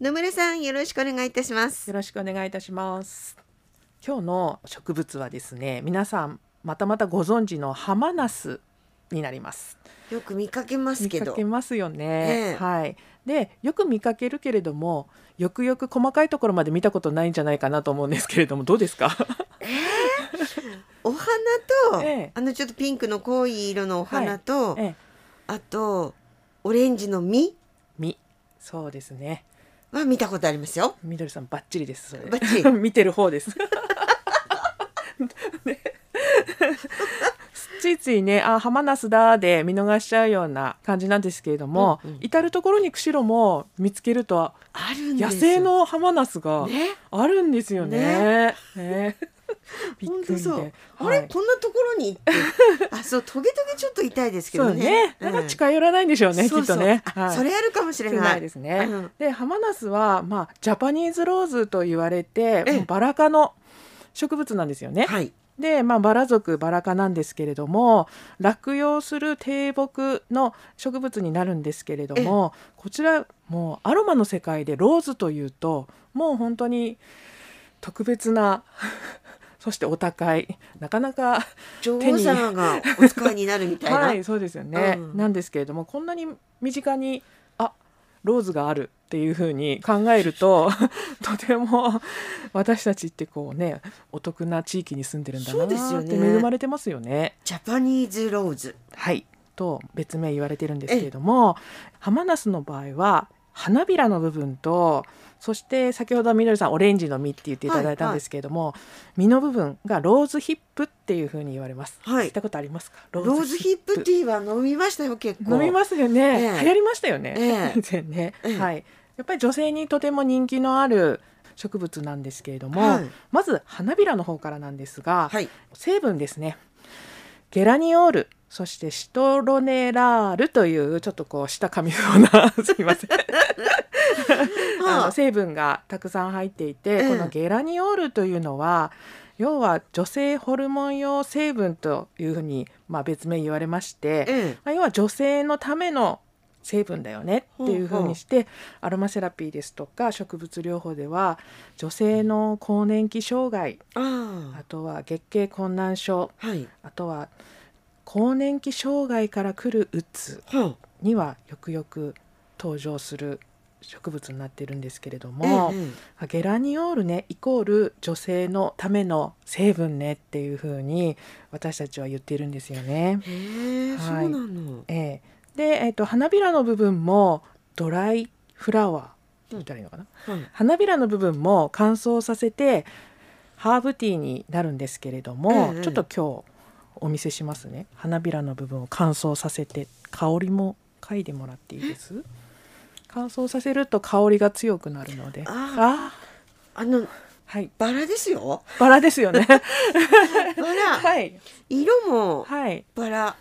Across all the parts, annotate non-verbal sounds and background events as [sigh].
野村さんよろしくお願いいたします。よろしくお願いいたします。今日の植物はですね皆さんまたまたご存知のハマナスになります。よく見かけますけど。見かけますよね、ええ。はい。でよく見かけるけれどもよくよく細かいところまで見たことないんじゃないかなと思うんですけれどもどうですか？お花と、[laughs] ええ。あのちょっとピンクの濃い色のお花と、ええ。あとオレンジの実？実。そうですねは見たことありますよ。みどりさんバッチリですそれ。バッチリ。[laughs] 見てる方です。[laughs] ね。ついついねあハマナスだで見逃しちゃうような感じなんですけれども、うんうん。至る所に釧路も見つけるとある野生のハマナスがね。あるんですよね。ねびっ本くりで。当そう。あれ、はいこんなところに行って、[laughs] あそうトゲトゲちょっと痛いですけどねね。。なんか近寄らないんでしょうね、きっとね。あそれあるかもしれ少ない。ですね。うんでハマナスはまあジャパニーズローズと言われて、バラ科の植物なんですよね。はい。で、まあ、バラ属バラ科なんですけれども落葉する低木の植物になるんですけれどもこちらもうアロマの世界でローズというともう本当に特別なそしてお高い。なかなか [laughs] 女王様がお使いになるみたいな。[laughs] はいそうですよね、うん。なんですけれどもこんなに身近にあローズがあるっていうふうに考えると [laughs] とても私たちってこうねお得な地域に住んでるんだなってね。恵まれてますよね。ジャパニーズローズ。はい。と別名言われてるんですけれどもハマナスの場合は花びらの部分とそして先ほどみどりさんオレンジの実って言っていただいたんですけれども、実の部分がローズヒップっていうふうに言われます。はい。聞いたことありますか？ロローズヒップティーは飲みましたよ結構。飲みますよね、ええ。流行りましたよね、ええ。[laughs] 以前ね、ええ。はい。やっぱり女性にとても人気のある植物なんですけれども、はい。まず花びらの方からなんですが、はい。成分ですねゲラニオールそしてシトロネラールというちょっとこう舌噛みそうな [laughs] すいません。[laughs] あの成分がたくさん入っていて、ええ。このゲラニオールというのは要は女性ホルモン用成分というふうに、まあ、別名言われまして、ええ。まあ、要は女性のための成分だよねっていうふうにしてアロマセラピーですとか植物療法では女性の更年期障害ああとは月経困難症あ。はい。あとは更年期障害から来るうつはにはよくよく登場する植物になってるんですけれどあ。も、ええゲラニオールねイコール女性のための成分ねっていうふうに私たちは言っているんですよね。はいで、えっと花びらの部分もドライフラワーって言ったらいいのかな、はい。花びらの部分も乾燥させてハーブティーになるんですけれども、ええちょっと今日お見せしますね。花びらの部分を乾燥させて香りも嗅いでもらっていいです？乾燥させると香りが強くなるので。あああのはい。バラですよ。バラですよね。[laughs] バラ。はい。色もはい。バラ。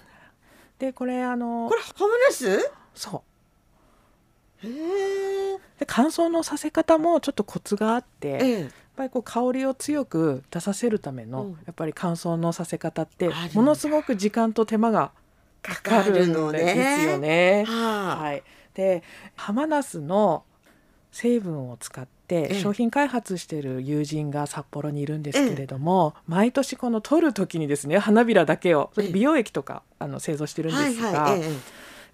でこれあのこれハマナス？そうへえ。で乾燥のさせ方もちょっとコツがあって、ええ。やっぱりこう香りを強く出させるための、うんやっぱり乾燥のさせ方ってものすごく時間と手間がかかかるんですよ。ね。はあ。はい、でハマナスの成分を使ってええ。商品開発している友人が札幌にいるんですけれども、毎年この取る時にですね花びらだけを美容液とかあの製造してるんはいですが、はい。えやっ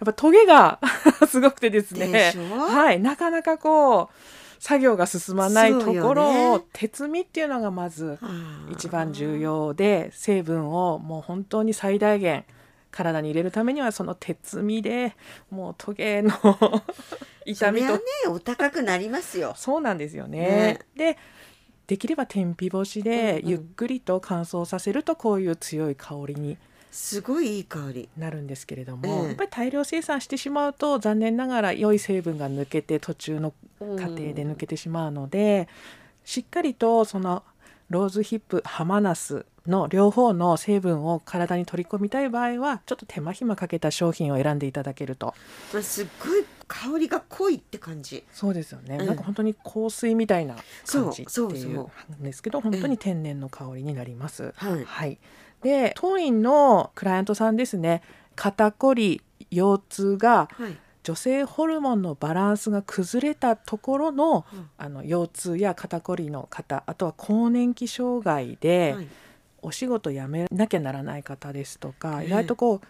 ぱトゲが [laughs] すごくてですでねはい、なかなかこう作業が進まないところを、ね。鉄味っていうのがまず一番重。要で成分をもう本当に最大限体に入れるためにはその鉄味でもうトゲの痛みとねお高くなりますよ。そうなんですよね。ねでできれば天日干しでゆっくりと乾燥させるとこういう強い香りにすごいいい香り。なるんですけれども、ええやっぱり大量生産してしまうと残念ながら良い成分が抜けて途中の過程で抜けてしまうので、しっかりとそのローズヒップハマナスの両方の成分を体に取り込みたい場合はちょっと手間暇かけた商品を選んでいただけるとまあすっごい香りが濃いって感じ。そうですよね、うん。なんか本当に香水みたいな感じっていうそんですけど本当に天然の香りになります。はい。はい、で当院のクライアントさんですね。肩こり腰痛がはい。女性ホルモンのバランスが崩れたところの,、うん。あの腰痛や肩こりの方あとは更年期障害で、はい。お仕事辞めなきゃならない方ですとか、ええ。意外とこう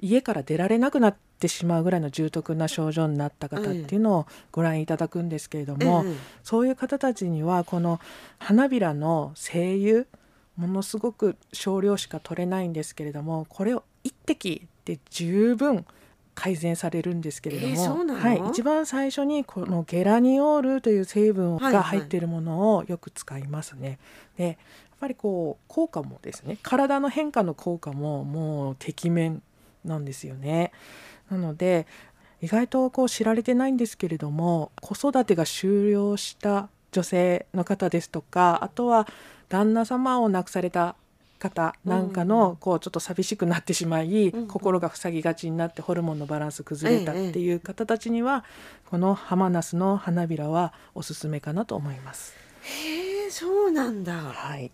家から出られなくなってしまうぐらいの重篤な症状になった方っていうのをご覧いただくんですけれども、ええそういう方たちにはこの花びらの精油ものすごく少量しか取れないんですけれどもこれを一滴で十分改善されるんですけれども、えーはい、一番最初にこのゲラニオールという成分はいはいが入っているものをよく使いますね。でやっぱりこう効果もですね体の変化の効果ももうてきめんなんですよね。なので意外とこう知られてないんですけれども子育てが終了した女性の方ですとかあとは旦那様を亡くされた方なんかうんのこうちょっと寂しくなってしまい、うん心が塞ぎがちになってホルモンのバランス崩れたっていう方たちには、このハマナスの花びらはおすすめかなと思います。へえそうなんだ。はい。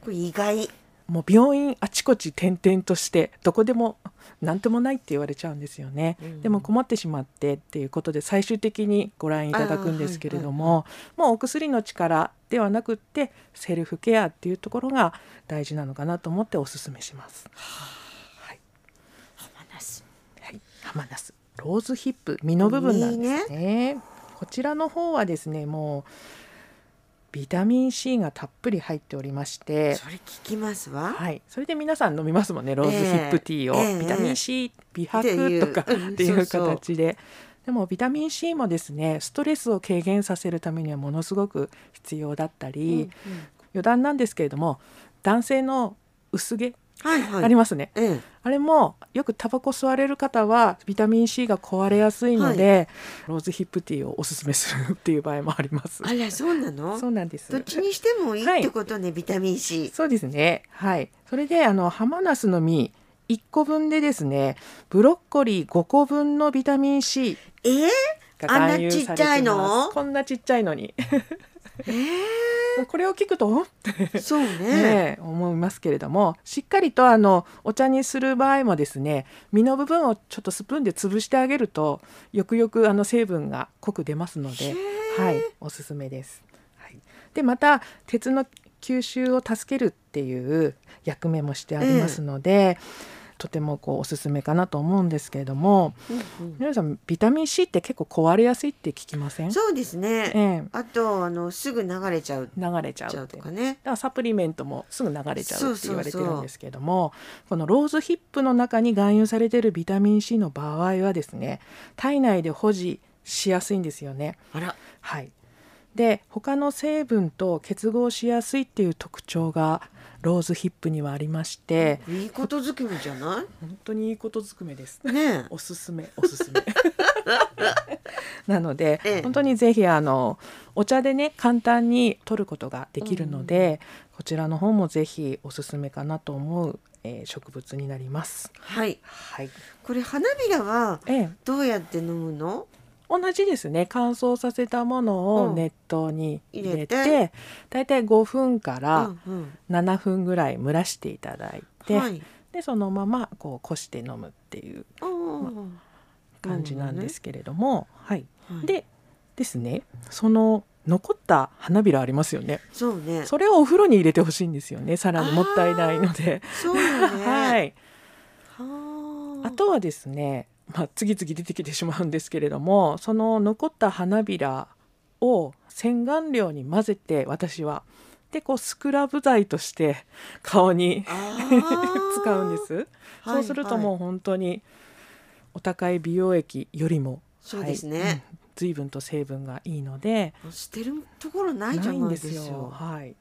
これ意外もう病院あちこち転々としてどこでも何ともないって言われちゃうんですよね、うん。でも困ってしまってっていうことで最終的にご覧いただくんですけれども、もうお薬の力ではなくってセルフケアっていうところが大事なのかなと思ってお勧めします。はい、浜ナスはい、ハマナスローズヒップ実の部分なんですね。こちらの方はですねもうビタミン C がたっぷり入っておりましてそれ聞きますわ。はい、それで皆さん飲みますもんね。ローズヒップティーを、ええ。ビタミン C 美っていう。白とかうんっていう。形で。でもビタミン C もですねストレスを軽減させるためにはものすごく必要だったり、余談なんですけれども男性の薄毛はいはいありますね、ええあれもよくタバコ吸われる方はビタミン C が壊れやすいので、ローズヒップティーをおすすめするっていう場合もあります。あらそうなの？そうなんですどっちにしてもいいってことね、ビタミン C そうですね。はい。それであのハマナスの実1個分でですね、ブロッコリー5個分のビタミン C え。あんなちっちゃいの？こんなちっちゃいのに。えこれを聞くと、ん？って。ー、そうね。ね思いますけれども、しっかりとあのお茶にする場合もですね、実の部分をちょっとスプーンで潰してあげると、よくよくあの成分が濃く出ますので、はい、おすすめです。はい、でまた鉄の吸収を助けるっていう役目もしてありますので、とてもこうおすすめかなと思うんですけれどもうんうん。皆さんビタミン C って結構壊れやすいって聞きません？そうですね、ええ。あとあのすぐ流れちゃう。流れちゃうとかね。だからサプリメントもすぐ流れちゃうって言われてるんですけれどもこのローズヒップの中に含有されているビタミン C の場合はですね体内で保持しやすいんですよね。あら。はい、で他の成分と結合しやすいっていう特徴がローズヒップにはありましていいことずくめじゃな本当にいいことずくめです。いねおすすめおすすめ。[laughs] なので、ええ。本当にぜひあのお茶でね簡単に取ることができるので、こちらの方もぜひおすすめかなと思う、えー植物になります。はい。はい、これ花びらはええ、どうやって飲むの？同じですね。乾燥させたものうん。を熱湯に入れて,、入れだいたい5分からうんうん。7分ぐらい蒸らしていただいて、はい。でそのままこうこして飲むっていううん感じなんですけれども、はい、はい。でですねその残った花びらありますよね。そうね。それをお風呂に入れてほしいんですよね。さらにもったいないので。そうよね。[laughs] はい、はあとはですね、まあ、次々出てきてしまうんですけれどもその残った花びらを洗顔料に混ぜて私はでこうスクラブ剤として顔に [laughs] 使うんです。そうするともう本当にお高い美容液よりもそうですねはいうん随分と成分がいいので捨てるところないじゃないですすよ。よはい。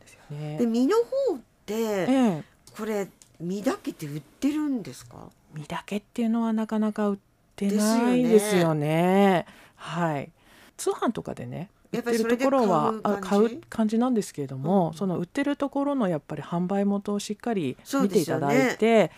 ですよねで。実の方ってええ、これ実だけって売ってるんですか？実だけっていうのはなかなか売ってないんですよね。はい。通販とかでね。売やっるところはあ買買う感じなんですけれども、うんその売ってるところのやっぱり販売元をしっかり見ていただいて、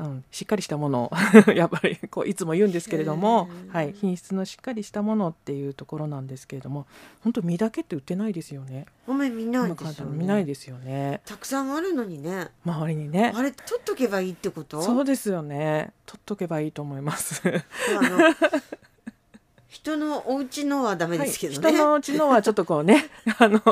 うん、しっかりしたものを [laughs] やっぱりこういつも言うんですけれどもはい、品質のしっかりしたものっていうところなんですけれども本当実だけって売ってないですよね。お前見ないですよ今簡単に見ないねですよね。たくさんあるのにね。周りにね。あれ取っとけばいいってこと？そうですよね。取っとけばいいと思います。[laughs] あの人のお家のはダメですけどね、はい、人のうちのはちょっとこうね [laughs] あの。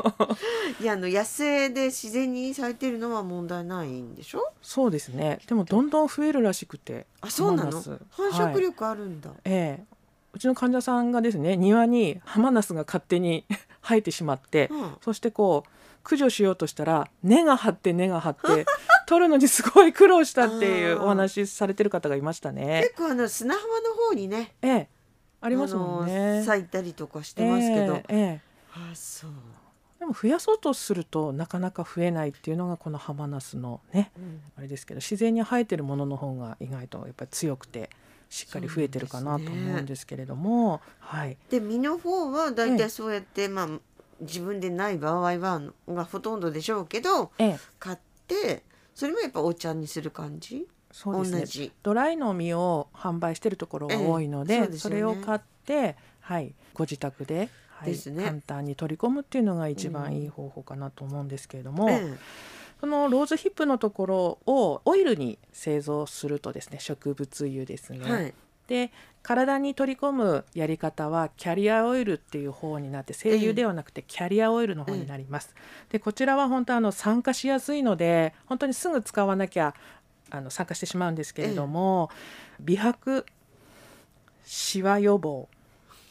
いやあの野生で自然に咲いてるのは問題ないんでしょ？そうですね。でもどんどん増えるらしくてあそうなの？繁殖力あるんだ、ええ。うちの患者さんがですね庭にハマナスが勝手に [laughs] 生えてしまって、うん。そしてこう駆除しようとしたら根が張って根が張って [laughs] 取るのにすごい苦労したっていうお話しされてる方がいましたね。結構あの砂浜の方にねええありますもんあねの。咲いたりとかしてますけど、ええええ。あそう、でも増やそうとするとなかなか増えないっていうのがこのハマナスのねうん。あれですけど自然に生えてるものの方が意外とやっぱり強くてしっかり増えてるかなと思うんですけれども、はい。で実の方はだいええ。たいそうやって、まあ自分でない場合はがほとんどでしょうけどええ。買ってそれもやっぱお茶にする感じ？そうですね。同じ。ドライの実を販売してるところが多いので,、ええそうですそれを買って、はい、ご自宅で、はいですね。簡単に取り込むっていうのが一番いい方法かなと思うんですけれども、えそのローズヒップのところをオイルに製造するとですね植物油ですね、えはい。で体に取り込むやり方はキャリアオイルっていう方になって精油ではなくてキャリアオイルの方になります。でこちらは本当あの酸化しやすいので本当にすぐ使わなきゃあの酸化してしまうんですけれども、美白シワ予防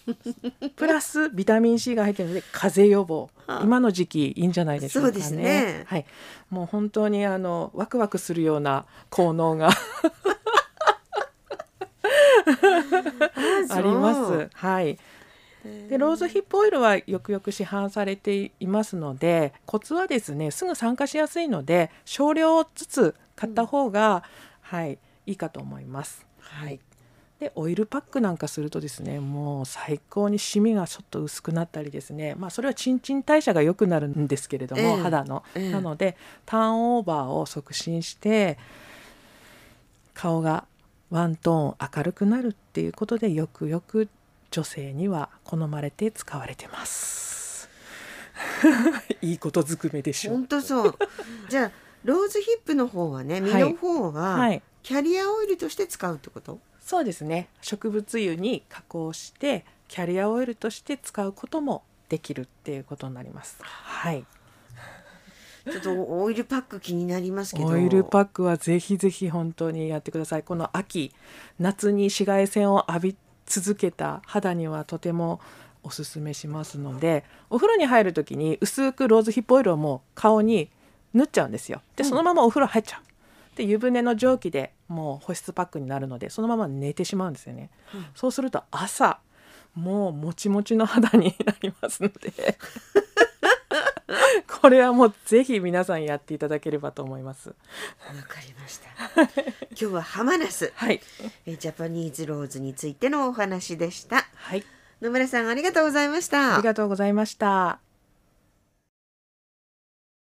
[laughs] プラスビタミン C が入っているので風邪予防。はあ。今の時期いいんじゃないでしょうかね。そうですね。はい、もう本当にあのワクワクするような効能があります。はい。でローズヒップオイルはよくよく市販されていますのでコツはですねすぐ酸化しやすいので少量ずつ買った方が、はいいいかと思います。はいでオイルパックなんかするとですねもう最高にシミがちょっと薄くなったりですねまあそれは新陳代謝が良くなるんですけれども、ええ肌の、ええなのでターンオーバーを促進して顔がワントーン明るくなるっていうことでよくよく女性には好まれて使われてます。[laughs] いいことずくめでしょう。本当そうじゃあローズヒップの方はね実の方は、はい、キャリアオイルとして使うってこと？そうですね。植物油に加工してキャリアオイルとして使うこともできるっていうことになります。はい、ちょっとオイルパック気になりますけど。オイルパックはぜひぜひ本当にやってください。この秋夏に紫外線を浴び続けた肌にはとてもおすすめしますのでお風呂に入る時に薄くローズヒップオイルをもう顔に塗っちゃうんですよ。でそのままお風呂入っちゃう。で湯船の蒸気でもう保湿パックになるのでそのまま寝てしまうんですよね。うんそうすると朝もうもちもちの肌になりますので [laughs] これはもうぜひ皆さんやっていただければと思います。わかりました [laughs] 今日はハマナスはい、えジャパニーズローズについてのお話でしたはい、野村さんありがとうございましたありがとうございました。